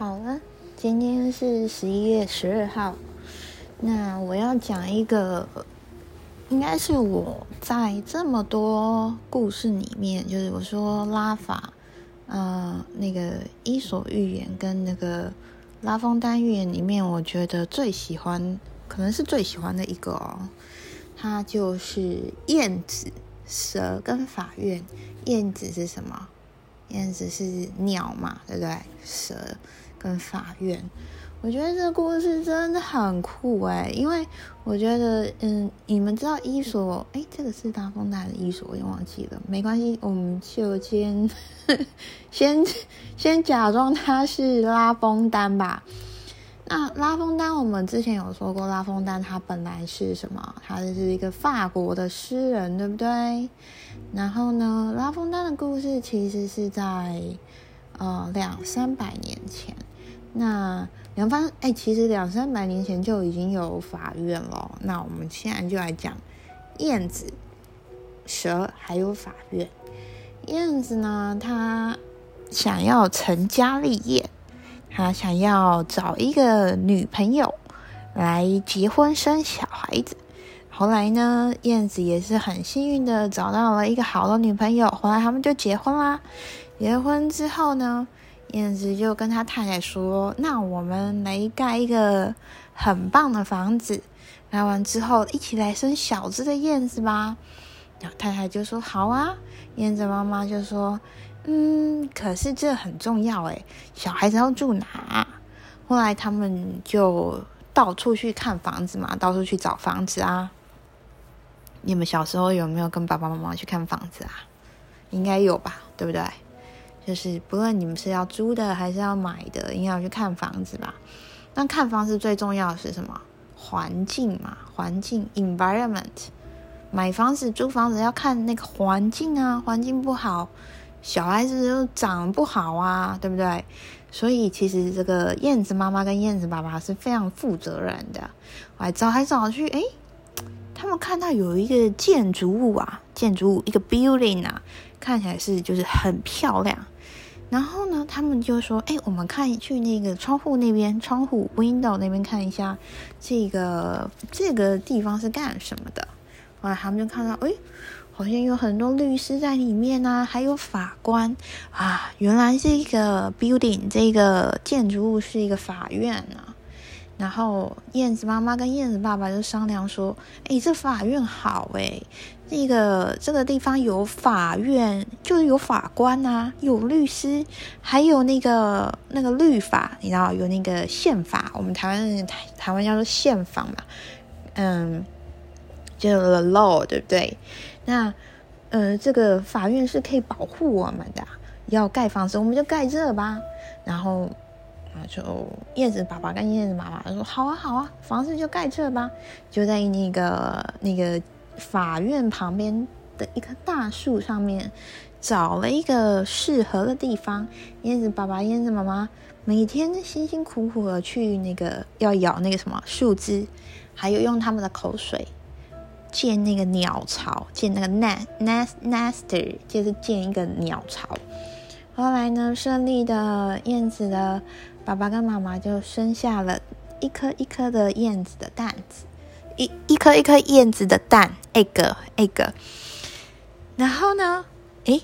好了，今天是十一月十二号。那我要讲一个，应该是我在这么多故事里面，就是我说拉法，呃，那个《伊索寓言》跟那个《拉风丹寓言》里面，我觉得最喜欢，可能是最喜欢的一个哦。它就是燕子、蛇跟法院。燕子是什么？燕子是鸟嘛，对不对？蛇跟法院，我觉得这个故事真的很酷哎，因为我觉得，嗯，你们知道伊索？哎，这个是大风大的伊索，我忘记了，没关系，我们就先 先先假装他是拉风丹吧。那拉风丹，我们之前有说过，拉风丹他本来是什么？他是一个法国的诗人，对不对？然后呢，拉风丹的故事其实是在呃两三百年前。那两方哎，其实两三百年前就已经有法院了。那我们现在就来讲燕子、蛇还有法院。燕子呢，他想要成家立业。他想要找一个女朋友来结婚生小孩子。后来呢，燕子也是很幸运的找到了一个好的女朋友。后来他们就结婚啦。结婚之后呢，燕子就跟他太太说：“那我们来盖一个很棒的房子，盖完之后一起来生小只的燕子吧。”然后太太就说：“好啊。”燕子妈妈就说。嗯，可是这很重要诶，小孩子要住哪？后来他们就到处去看房子嘛，到处去找房子啊。你们小时候有没有跟爸爸妈妈去看房子啊？应该有吧，对不对？就是不论你们是要租的还是要买的，应该要去看房子吧。那看房子最重要的是什么？环境嘛，环境 （environment）。买房子、租房子要看那个环境啊，环境不好。小孩子又长不好啊，对不对？所以其实这个燕子妈妈跟燕子爸爸是非常负责任的。来找来找去，哎，他们看到有一个建筑物啊，建筑物一个 building 啊，看起来是就是很漂亮。然后呢，他们就说，哎，我们看去那个窗户那边，窗户 window 那边看一下，这个这个地方是干什么的？后来他们就看到，哎。好像有很多律师在里面啊，还有法官啊。原来这个 building 这个建筑物是一个法院啊。然后燕子妈妈跟燕子爸爸就商量说：“哎，这法院好哎，那个这个地方有法院，就是有法官啊，有律师，还有那个那个律法，你知道有那个宪法，我们台湾台台湾叫做宪法嘛，嗯，就 the law，对不对？”那，呃，这个法院是可以保护我们的。要盖房子，我们就盖这吧。然后，啊，就叶子爸爸跟叶子妈妈说：“好啊，好啊，房子就盖这吧。”就在那个那个法院旁边的一棵大树上面，找了一个适合的地方。燕子爸爸、燕子妈妈每天辛辛苦苦的去那个要咬那个什么树枝，还有用他们的口水。建那个鸟巢，建那个 nest nest nester，就是建一个鸟巢。后来呢，顺利的燕子的爸爸跟妈妈就生下了一颗一颗的燕子的蛋子，一一颗一颗燕子的蛋 egg egg。然后呢，诶，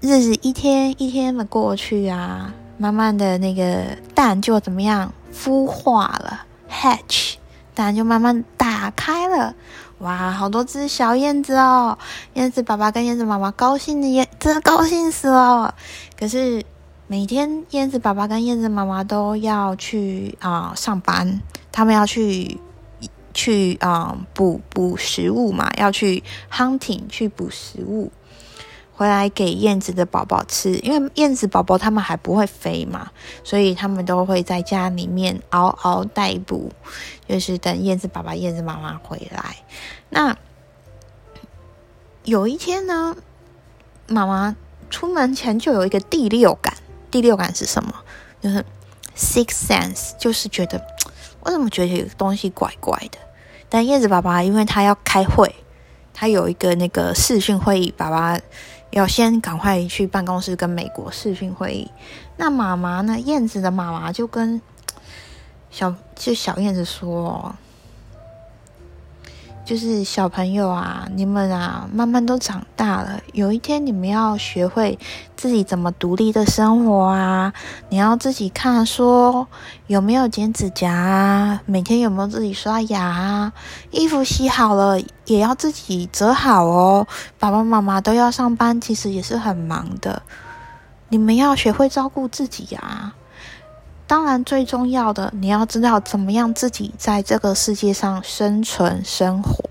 日子一天一天的过去啊，慢慢的那个蛋就怎么样孵化了，hatch，蛋就慢慢打开了。哇，好多只小燕子哦！燕子爸爸跟燕子妈妈高兴的燕，真的高兴死了。可是每天燕子爸爸跟燕子妈妈都要去啊上班，他们要去去啊捕捕食物嘛，要去 hunting 去捕食物。回来给燕子的宝宝吃，因为燕子宝宝他们还不会飞嘛，所以他们都会在家里面嗷嗷待哺，就是等燕子爸爸、燕子妈妈回来。那有一天呢，妈妈出门前就有一个第六感，第六感是什么？就是 six sense，就是觉得我怎么觉得有东西怪怪的？但燕子爸爸因为他要开会，他有一个那个视讯会议，爸爸。要先赶快去办公室跟美国视讯会议。那妈妈呢？燕子的妈妈就跟小就小燕子说。就是小朋友啊，你们啊，慢慢都长大了。有一天，你们要学会自己怎么独立的生活啊！你要自己看，说有没有剪指甲啊，每天有没有自己刷牙啊？衣服洗好了也要自己折好哦。爸爸妈妈都要上班，其实也是很忙的。你们要学会照顾自己呀！当然，最重要的，你要知道怎么样自己在这个世界上生存生活。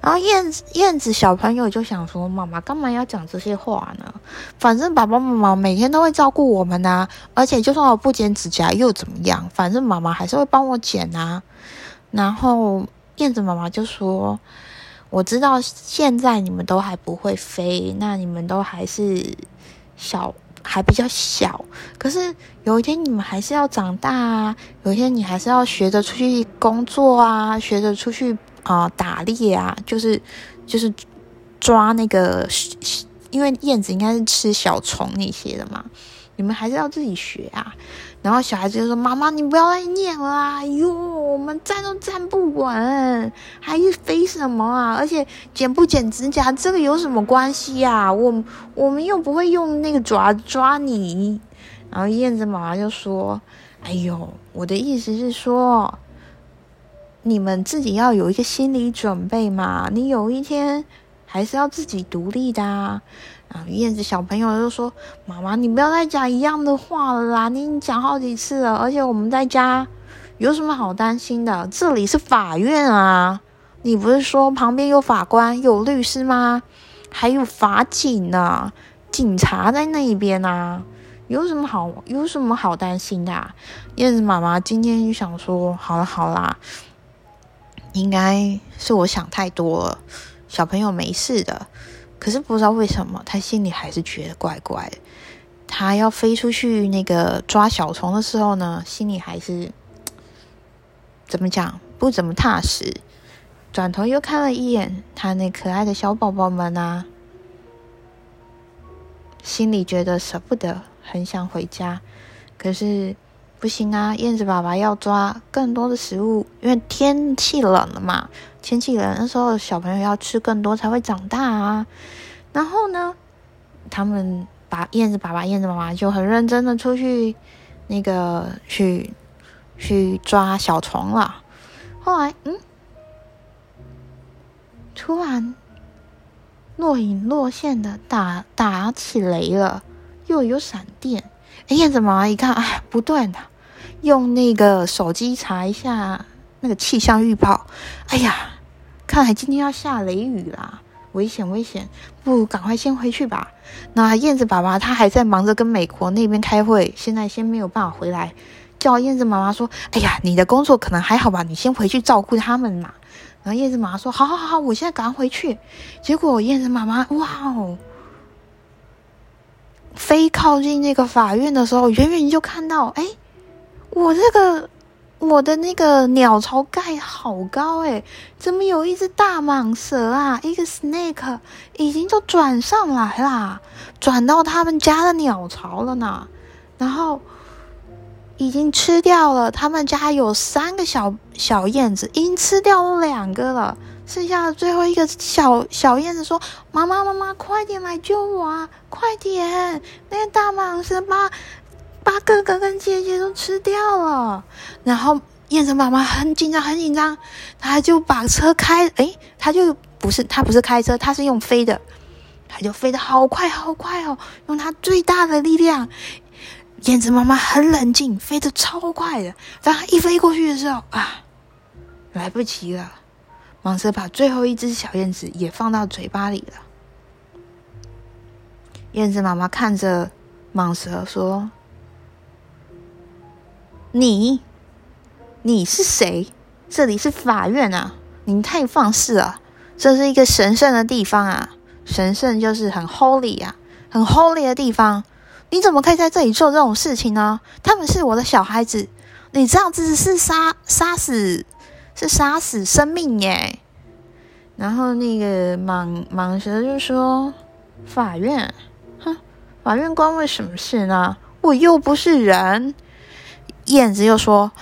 然后燕子燕子小朋友就想说：“妈妈干嘛要讲这些话呢？反正爸爸妈妈每天都会照顾我们呐，而且就算我不剪指甲又怎么样？反正妈妈还是会帮我剪啊。”然后燕子妈妈就说：“我知道现在你们都还不会飞，那你们都还是小。”还比较小，可是有一天你们还是要长大啊！有一天你还是要学着出去工作啊，学着出去啊打猎啊，就是就是抓那个，因为燕子应该是吃小虫那些的嘛。你们还是要自己学啊！然后小孩子就说：“妈妈，你不要再念了啊！哟，我们站都站不稳，还飞什么啊？而且剪不剪指甲，这个有什么关系呀？我我们又不会用那个爪抓你。”然后燕子妈妈就说：“哎呦，我的意思是说，你们自己要有一个心理准备嘛，你有一天还是要自己独立的啊。”啊！燕子小朋友就说：“妈妈，你不要再讲一样的话了啦！你讲好几次了，而且我们在家有什么好担心的？这里是法院啊！你不是说旁边有法官、有律师吗？还有法警呢，警察在那一边啊！有什么好有什么好担心的？”燕子妈妈今天就想说：“好了好啦，应该是我想太多了，小朋友没事的。”可是不知道为什么，他心里还是觉得怪怪的。他要飞出去那个抓小虫的时候呢，心里还是怎么讲不怎么踏实。转头又看了一眼他那可爱的小宝宝们啊，心里觉得舍不得，很想回家。可是不行啊，燕子爸爸要抓更多的食物，因为天气冷了嘛。天气冷的时候，小朋友要吃更多才会长大啊。然后呢，他们把燕子爸爸、燕子妈妈就很认真的出去那个去去抓小虫了。后来，嗯，突然若隐若现的打打起雷了，又有闪电。哎，燕子妈妈一看，哎，不对呢，用那个手机查一下那个气象预报。哎呀！看来今天要下雷雨啦，危险危险！不如赶快先回去吧。那燕子爸爸他还在忙着跟美国那边开会，现在先没有办法回来。叫燕子妈妈说：“哎呀，你的工作可能还好吧？你先回去照顾他们嘛。”然后燕子妈妈说：“好好好，我现在赶快回去。”结果燕子妈妈哇哦，飞靠近那个法院的时候，远远就看到，哎，我这个。我的那个鸟巢盖好高诶，怎么有一只大蟒蛇啊？一个 snake 已经就转上来啦，转到他们家的鸟巢了呢。然后已经吃掉了，他们家有三个小小燕子，已经吃掉了两个了，剩下的最后一个小小燕子说：“妈妈，妈妈，快点来救我啊！快点，那个大蟒蛇把。”把哥哥跟姐姐都吃掉了，然后燕子妈妈很紧张，很紧张，她就把车开，诶，她就不是她不是开车，她是用飞的，他就飞得好快好快哦，用他最大的力量。燕子妈妈很冷静，飞得超快的，当她一飞过去的时候啊，来不及了，蟒蛇把最后一只小燕子也放到嘴巴里了。燕子妈妈看着蟒蛇说。你，你是谁？这里是法院啊！你太放肆了！这是一个神圣的地方啊！神圣就是很 holy 啊，很 holy 的地方。你怎么可以在这里做这种事情呢？他们是我的小孩子，你这样子是杀杀死，是杀死生命耶！然后那个蟒蟒蛇就说：“法院，哼，法院关我什么事呢？我又不是人。燕子又说：“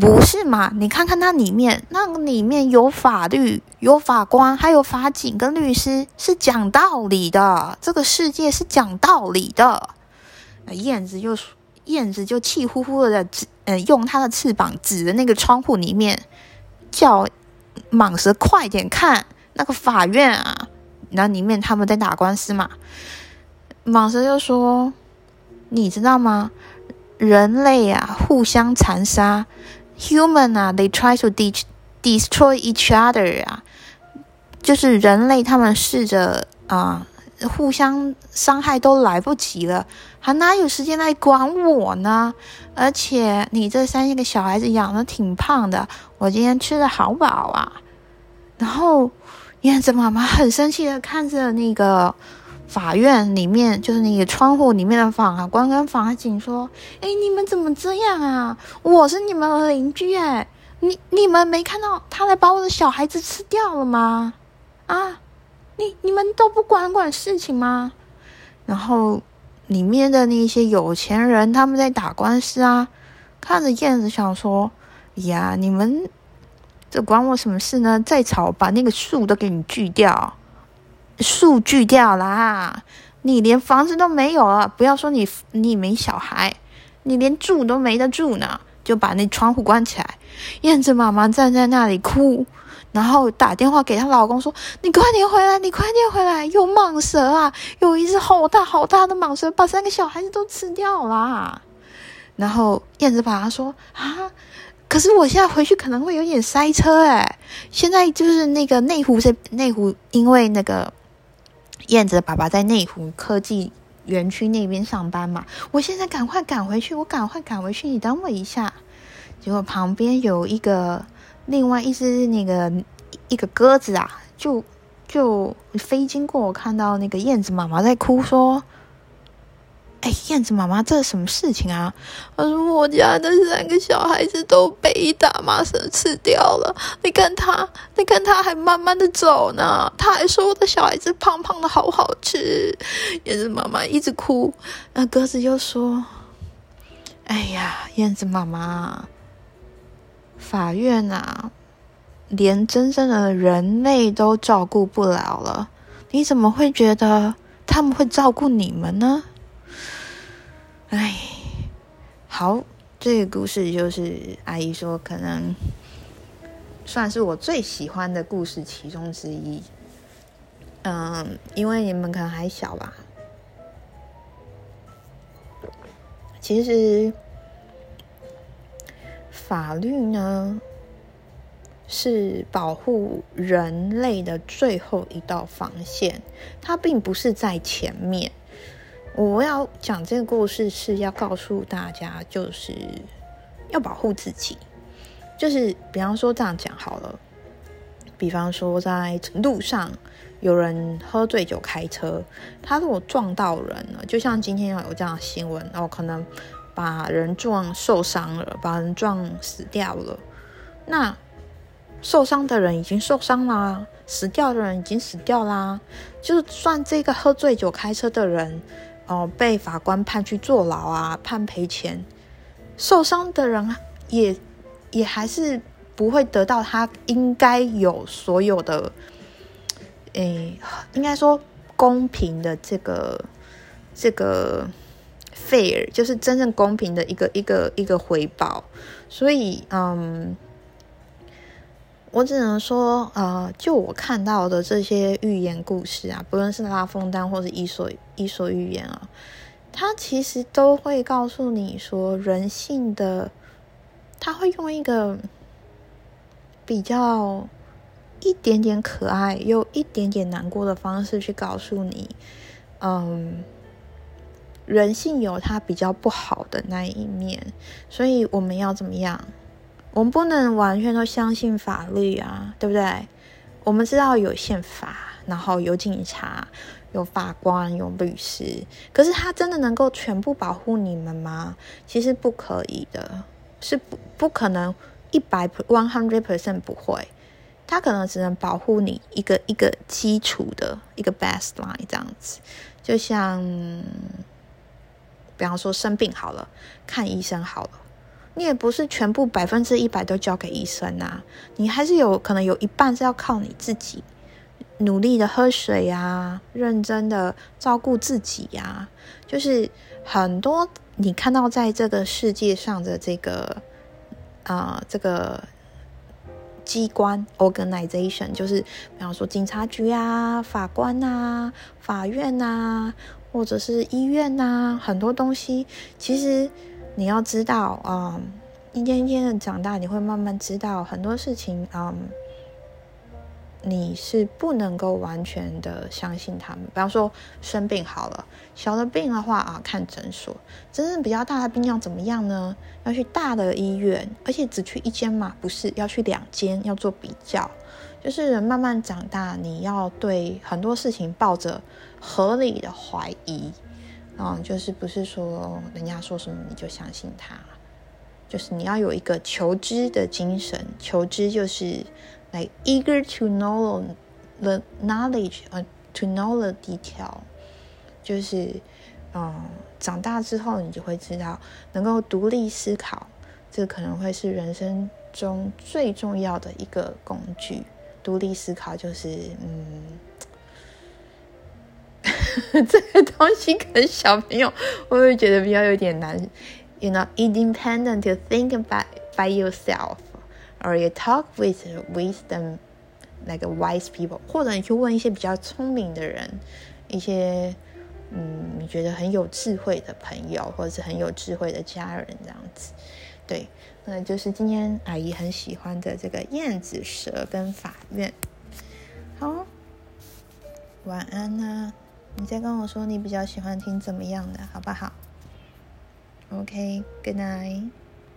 不是嘛？你看看那里面，那里面有法律、有法官，还有法警跟律师，是讲道理的。这个世界是讲道理的。”燕子又燕子就气呼呼的指，嗯，用它的翅膀指着那个窗户里面，叫蟒蛇快点看那个法院啊！那里面他们在打官司嘛。蟒蛇就说：“你知道吗？”人类啊，互相残杀；human 啊，they try to de destroy each other 啊，就是人类他们试着啊，互相伤害都来不及了，还哪有时间来管我呢？而且你这三个小孩子养的挺胖的，我今天吃的好饱啊。然后燕子妈妈很生气的看着那个。法院里面就是那个窗户里面的法官跟法警说：“哎，你们怎么这样啊？我是你们的邻居哎，你你们没看到他来把我的小孩子吃掉了吗？啊，你你们都不管管事情吗？然后里面的那些有钱人他们在打官司啊，看着燕子想说：呀，你们这管我什么事呢？再吵，把那个树都给你锯掉。”树锯掉啦！你连房子都没有了，不要说你你没小孩，你连住都没得住呢，就把那窗户关起来。燕子妈妈站在那里哭，然后打电话给她老公说：“你快点回来，你快点回来，有蟒蛇啊！有一只好大好大的蟒蛇，把三个小孩子都吃掉啦！”然后燕子爸爸说：“啊，可是我现在回去可能会有点塞车哎，现在就是那个内湖是内湖，因为那个。”燕子爸爸在内湖科技园区那边上班嘛，我现在赶快赶回去，我赶快赶回去，你等我一下。结果旁边有一个另外一只那个一个鸽子啊，就就飞经过，我看到那个燕子妈妈在哭，说。哎，燕子妈妈，这是什么事情啊？他说我家的三个小孩子都被一大麻蛇吃掉了。你看他，你看他还慢慢的走呢。他还说我的小孩子胖胖的好好吃。燕子妈妈一直哭，那鸽子又说：“哎呀，燕子妈妈，法院啊，连真正的人类都照顾不了了，你怎么会觉得他们会照顾你们呢？”哎，好，这个故事就是阿姨说，可能算是我最喜欢的故事其中之一。嗯，因为你们可能还小吧。其实，法律呢是保护人类的最后一道防线，它并不是在前面。我要讲这个故事是要告诉大家，就是要保护自己。就是比方说这样讲好了，比方说在路上有人喝醉酒开车，他如果撞到人了，就像今天要有这样的新闻，然后可能把人撞受伤了，把人撞死掉了，那受伤的人已经受伤啦，死掉的人已经死掉啦，就算这个喝醉酒开车的人。哦，被法官判去坐牢啊，判赔钱，受伤的人也也还是不会得到他应该有所有的，诶，应该说公平的这个这个 fair，就是真正公平的一个一个一个回报，所以嗯。我只能说，呃，就我看到的这些寓言故事啊，不论是拉风丹或是伊索伊索寓言啊，它其实都会告诉你说，人性的，他会用一个比较一点点可爱又一点点难过的方式去告诉你，嗯，人性有它比较不好的那一面，所以我们要怎么样？我们不能完全都相信法律啊，对不对？我们知道有宪法，然后有警察、有法官、有律师，可是他真的能够全部保护你们吗？其实不可以的，是不不可能一百 one hundred percent 不会。它可能只能保护你一个一个基础的一个 baseline 这样子。就像，比方说生病好了，看医生好了，你也不是全部百分之一百都交给医生呐，你还是有可能有一半是要靠你自己。努力的喝水呀，认真的照顾自己呀，就是很多你看到在这个世界上的这个啊，这个机关 organization，就是比方说警察局啊、法官啊、法院啊，或者是医院啊，很多东西，其实你要知道嗯，一天一天的长大，你会慢慢知道很多事情嗯。你是不能够完全的相信他们。比方说生病好了，小的病的话啊，看诊所；真正比较大的病要怎么样呢？要去大的医院，而且只去一间嘛？不是，要去两间，要做比较。就是人慢慢长大，你要对很多事情抱着合理的怀疑，嗯，就是不是说人家说什么你就相信他，就是你要有一个求知的精神。求知就是。Like eager to know the knowledge 呃 to know the detail，就是嗯长大之后你就会知道能够独立思考，这可能会是人生中最重要的一个工具。独立思考就是嗯，这个东西可能小朋友会不会觉得比较有点难？You know, independent to think by by yourself. Or you talk with wisdom like wise people，或者你去问一些比较聪明的人，一些嗯你觉得很有智慧的朋友，或者是很有智慧的家人这样子。对，那就是今天阿姨很喜欢的这个燕子蛇跟法院。好，晚安呐！你再跟我说你比较喜欢听怎么样的，好不好？OK，Good night。